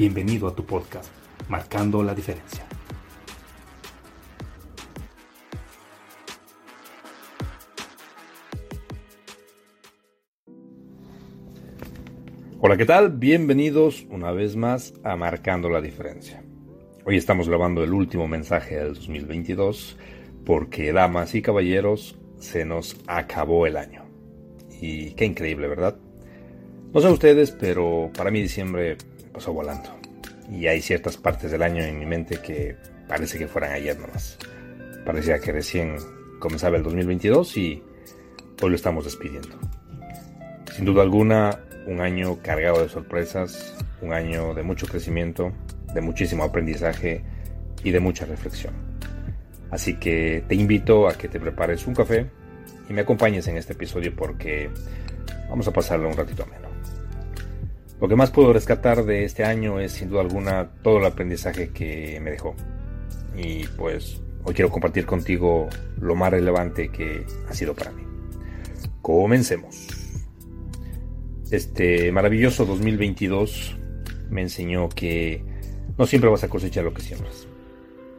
Bienvenido a tu podcast, Marcando la Diferencia. Hola, ¿qué tal? Bienvenidos una vez más a Marcando la Diferencia. Hoy estamos grabando el último mensaje del 2022 porque, damas y caballeros, se nos acabó el año. Y qué increíble, ¿verdad? No sé ustedes, pero para mí diciembre pasó volando. Y hay ciertas partes del año en mi mente que parece que fueran ayer nomás. Parecía que recién comenzaba el 2022 y hoy lo estamos despidiendo. Sin duda alguna, un año cargado de sorpresas, un año de mucho crecimiento, de muchísimo aprendizaje y de mucha reflexión. Así que te invito a que te prepares un café y me acompañes en este episodio porque vamos a pasarlo un ratito menos. Lo que más puedo rescatar de este año es sin duda alguna todo el aprendizaje que me dejó. Y pues hoy quiero compartir contigo lo más relevante que ha sido para mí. Comencemos. Este maravilloso 2022 me enseñó que no siempre vas a cosechar lo que siembras.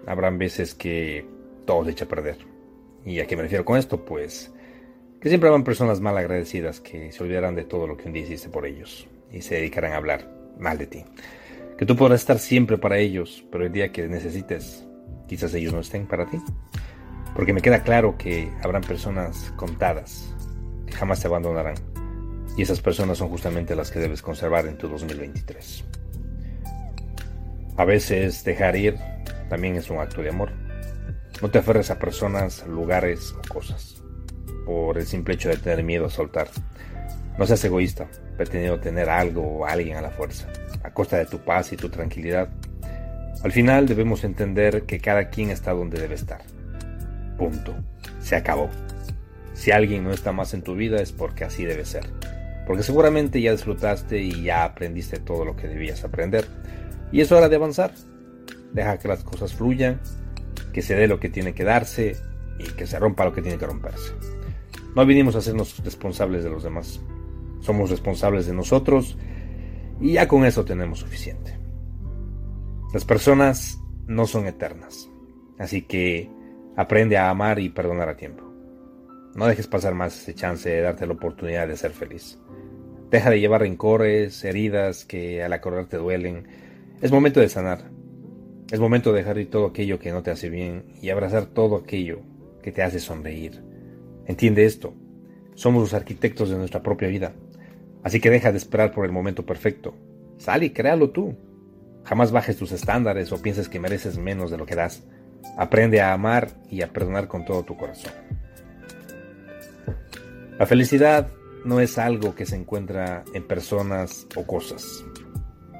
Habrán veces que todo se echa a perder. ¿Y a qué me refiero con esto? Pues que siempre habrán personas mal agradecidas que se olvidarán de todo lo que un día hiciste por ellos y se dedicarán a hablar mal de ti. Que tú podrás estar siempre para ellos, pero el día que necesites, quizás ellos no estén para ti. Porque me queda claro que habrán personas contadas que jamás te abandonarán. Y esas personas son justamente las que debes conservar en tu 2023. A veces dejar ir también es un acto de amor. No te aferres a personas, lugares o cosas por el simple hecho de tener miedo a soltar. No seas egoísta, pretendiendo tener algo o alguien a la fuerza, a costa de tu paz y tu tranquilidad. Al final debemos entender que cada quien está donde debe estar. Punto. Se acabó. Si alguien no está más en tu vida es porque así debe ser. Porque seguramente ya disfrutaste y ya aprendiste todo lo que debías aprender. Y es hora de avanzar. Deja que las cosas fluyan, que se dé lo que tiene que darse y que se rompa lo que tiene que romperse. No vinimos a hacernos responsables de los demás somos responsables de nosotros y ya con eso tenemos suficiente. Las personas no son eternas, así que aprende a amar y perdonar a tiempo. No dejes pasar más ese chance de darte la oportunidad de ser feliz. Deja de llevar rencores, heridas que al acordar te duelen. Es momento de sanar. Es momento de dejar ir todo aquello que no te hace bien y abrazar todo aquello que te hace sonreír. Entiende esto. Somos los arquitectos de nuestra propia vida. Así que deja de esperar por el momento perfecto. Sal y créalo tú. Jamás bajes tus estándares o pienses que mereces menos de lo que das. Aprende a amar y a perdonar con todo tu corazón. La felicidad no es algo que se encuentra en personas o cosas.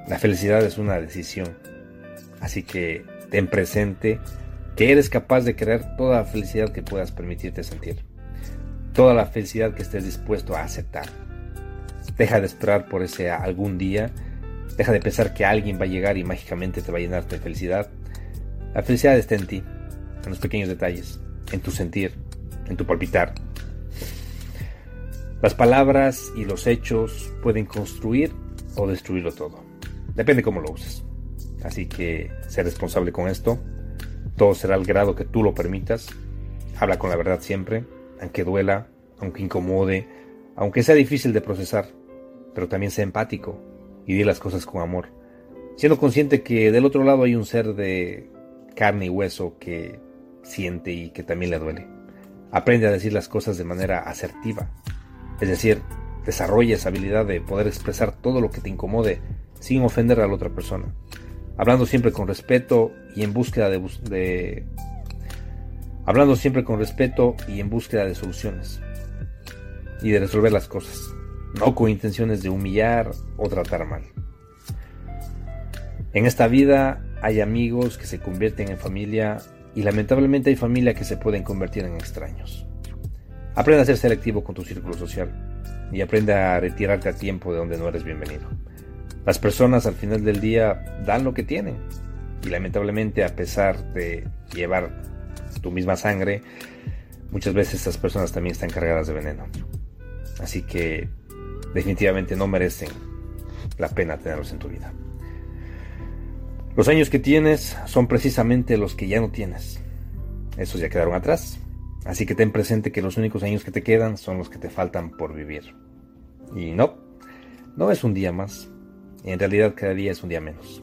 La felicidad es una decisión. Así que ten presente que eres capaz de crear toda la felicidad que puedas permitirte sentir. Toda la felicidad que estés dispuesto a aceptar. Deja de esperar por ese algún día. Deja de pensar que alguien va a llegar y mágicamente te va a llenar de felicidad. La felicidad está en ti, en los pequeños detalles, en tu sentir, en tu palpitar. Las palabras y los hechos pueden construir o destruirlo todo. Depende cómo lo uses. Así que sé responsable con esto. Todo será al grado que tú lo permitas. Habla con la verdad siempre, aunque duela, aunque incomode, aunque sea difícil de procesar pero también sé empático y di las cosas con amor. siendo consciente que del otro lado hay un ser de carne y hueso que siente y que también le duele. Aprende a decir las cosas de manera asertiva, es decir, desarrolla esa habilidad de poder expresar todo lo que te incomode sin ofender a la otra persona, hablando siempre con respeto y en búsqueda de, de hablando siempre con respeto y en búsqueda de soluciones y de resolver las cosas, no con intenciones de humillar o tratar mal. En esta vida hay amigos que se convierten en familia y lamentablemente hay familia que se pueden convertir en extraños. Aprende a ser selectivo con tu círculo social y aprende a retirarte a tiempo de donde no eres bienvenido. Las personas al final del día dan lo que tienen y lamentablemente a pesar de llevar tu misma sangre, muchas veces estas personas también están cargadas de veneno. Así que definitivamente no merecen la pena tenerlos en tu vida. Los años que tienes son precisamente los que ya no tienes. Esos ya quedaron atrás. Así que ten presente que los únicos años que te quedan son los que te faltan por vivir. Y no, no es un día más. En realidad cada día es un día menos.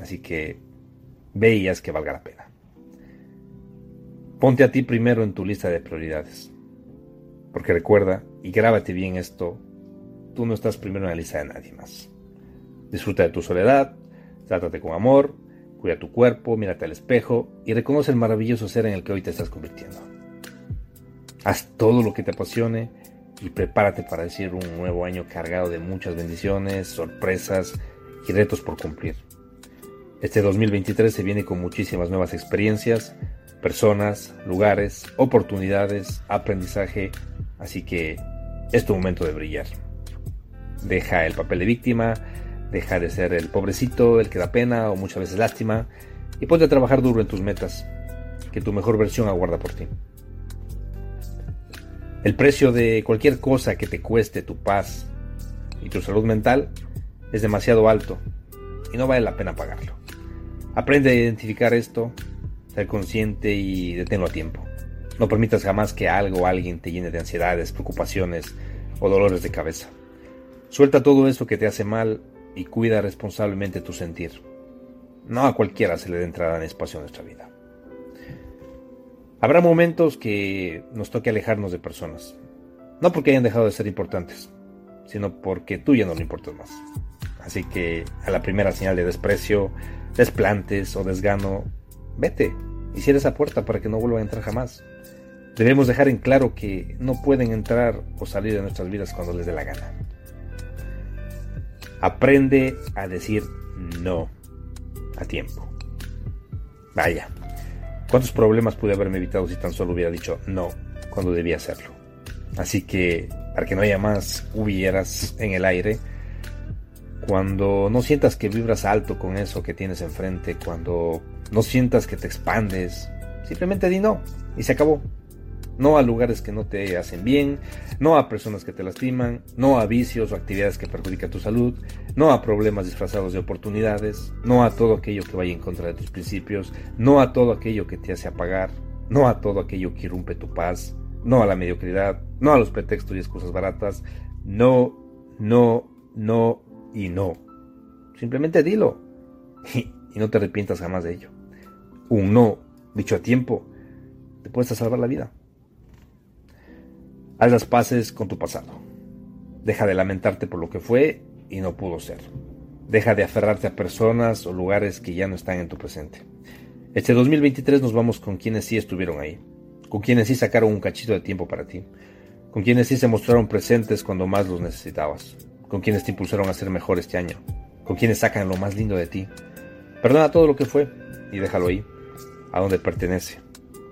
Así que veías que valga la pena. Ponte a ti primero en tu lista de prioridades. Porque recuerda, y grábate bien esto, tú no estás primero en la lista de nadie más. Disfruta de tu soledad, trátate con amor, cuida tu cuerpo, mírate al espejo y reconoce el maravilloso ser en el que hoy te estás convirtiendo. Haz todo lo que te apasione y prepárate para decir un nuevo año cargado de muchas bendiciones, sorpresas y retos por cumplir. Este 2023 se viene con muchísimas nuevas experiencias, personas, lugares, oportunidades, aprendizaje, así que es tu momento de brillar. Deja el papel de víctima, deja de ser el pobrecito, el que da pena o muchas veces lástima, y ponte a trabajar duro en tus metas, que tu mejor versión aguarda por ti. El precio de cualquier cosa que te cueste tu paz y tu salud mental es demasiado alto y no vale la pena pagarlo. Aprende a identificar esto ser consciente y deténlo a tiempo. No permitas jamás que algo o alguien te llene de ansiedades, preocupaciones o dolores de cabeza. Suelta todo eso que te hace mal y cuida responsablemente tu sentir. No a cualquiera se le dé entrada en espacio a nuestra vida. Habrá momentos que nos toque alejarnos de personas. No porque hayan dejado de ser importantes, sino porque tú ya no le importas más. Así que a la primera señal de desprecio, desplantes o desgano, vete y cierra esa puerta para que no vuelva a entrar jamás. Debemos dejar en claro que no pueden entrar o salir de nuestras vidas cuando les dé la gana. Aprende a decir no a tiempo. Vaya, ¿cuántos problemas pude haberme evitado si tan solo hubiera dicho no cuando debía hacerlo? Así que, para que no haya más hubieras en el aire, cuando no sientas que vibras alto con eso que tienes enfrente, cuando no sientas que te expandes, simplemente di no y se acabó. No a lugares que no te hacen bien, no a personas que te lastiman, no a vicios o actividades que perjudican tu salud, no a problemas disfrazados de oportunidades, no a todo aquello que vaya en contra de tus principios, no a todo aquello que te hace apagar, no a todo aquello que irrumpe tu paz, no a la mediocridad, no a los pretextos y excusas baratas, no, no, no y no. Simplemente dilo y, no te arrepientas jamás de ello. Un no dicho a tiempo te puede salvar la vida. Haz las paces con tu pasado. Deja de lamentarte por lo que fue y no pudo ser. Deja de aferrarte a personas o lugares que ya no están en tu presente. Este 2023 nos vamos con quienes sí estuvieron ahí, con quienes sí sacaron un cachito de tiempo para ti, con quienes sí se mostraron presentes cuando más los necesitabas, con quienes te impulsaron a ser mejor este año, con quienes sacan lo más lindo de ti. Perdona todo lo que fue y déjalo ahí, a donde pertenece.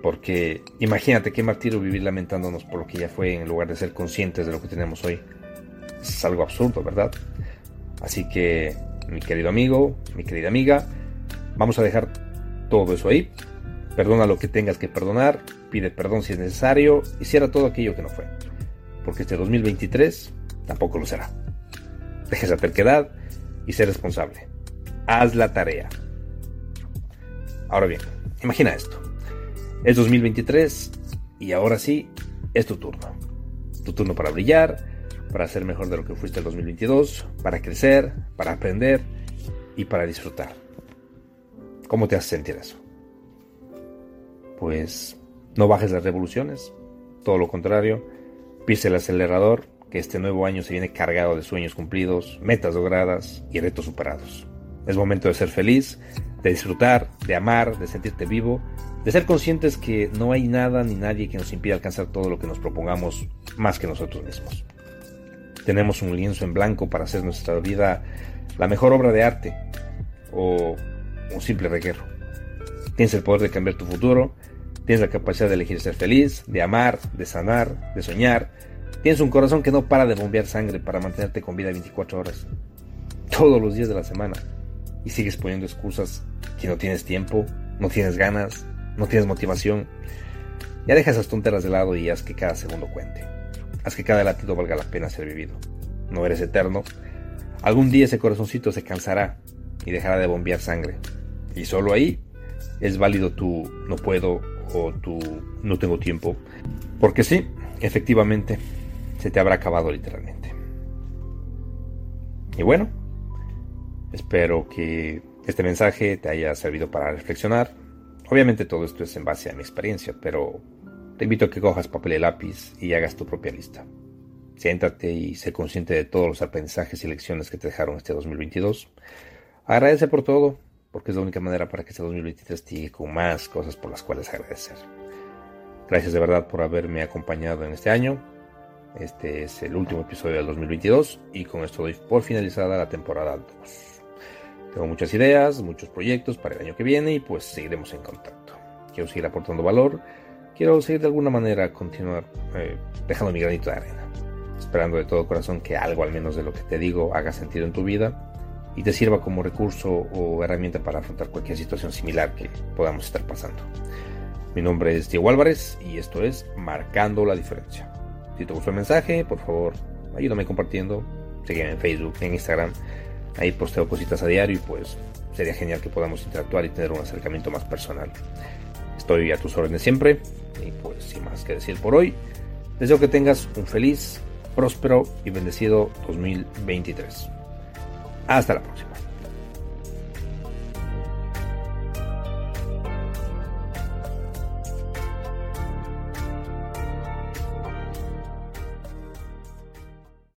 Porque imagínate qué martirio vivir lamentándonos por lo que ya fue en lugar de ser conscientes de lo que tenemos hoy. Es algo absurdo, ¿verdad? Así que, mi querido amigo, mi querida amiga, vamos a dejar todo eso ahí. Perdona lo que tengas que perdonar, pide perdón si es necesario y cierra todo aquello que no fue. Porque este 2023 tampoco lo será. Deja esa terquedad y sé responsable. Haz la tarea. Ahora bien, imagina esto. Es 2023 y ahora sí, es tu turno. Tu turno para brillar, para ser mejor de lo que fuiste el 2022, para crecer, para aprender y para disfrutar. ¿Cómo te hace sentir eso? Pues no bajes las revoluciones, todo lo contrario, pise el acelerador, que este nuevo año se viene cargado de sueños cumplidos, metas logradas y retos superados. Es momento de ser feliz, de disfrutar, de amar, de sentirte vivo, de ser conscientes que no hay nada ni nadie que nos impida alcanzar todo lo que nos propongamos más que nosotros mismos. Tenemos un lienzo en blanco para hacer nuestra vida la mejor obra de arte o un simple reguero. Tienes el poder de cambiar tu futuro, tienes la capacidad de elegir ser feliz, de amar, de sanar, de soñar. Tienes un corazón que no para de bombear sangre para mantenerte con vida 24 horas, todos los días de la semana. Y sigues poniendo excusas que no tienes tiempo, no tienes ganas, no tienes motivación. Ya deja esas tonteras de lado y haz que cada segundo cuente. Haz que cada latido valga la pena ser vivido. No eres eterno. Algún día ese corazoncito se cansará y dejará de bombear sangre. Y solo ahí es válido tu no puedo o tu no tengo tiempo. Porque sí, efectivamente, se te habrá acabado literalmente. Y bueno, espero que este mensaje te haya servido para reflexionar. Obviamente todo esto es en base a mi experiencia, pero te invito a que cojas papel y lápiz y hagas tu propia lista. Siéntate y sé consciente de todos los aprendizajes y lecciones que te dejaron este 2022. Agradece por todo, porque es la única manera para que este 2023 te llegue con más cosas por las cuales agradecer. Gracias de verdad por haberme acompañado en este año. Este es el último episodio del 2022 y con esto doy por finalizada la temporada 2. Tengo muchas ideas, muchos proyectos para el año que viene y pues seguiremos en contacto. Quiero seguir aportando valor, quiero seguir de alguna manera continuar eh, dejando mi granito de arena, esperando de todo corazón que algo al menos de lo que te digo haga sentido en tu vida y te sirva como recurso o herramienta para afrontar cualquier situación similar que podamos estar pasando. Mi nombre es Diego Álvarez y esto es Marcando la Diferencia. Si te gustó el mensaje, por favor, ayúdame compartiendo. Sígueme en Facebook, en Instagram. Ahí posteo cositas a diario y pues sería genial que podamos interactuar y tener un acercamiento más personal. Estoy a tus órdenes siempre y pues sin más que decir por hoy, deseo que tengas un feliz, próspero y bendecido 2023. Hasta la próxima.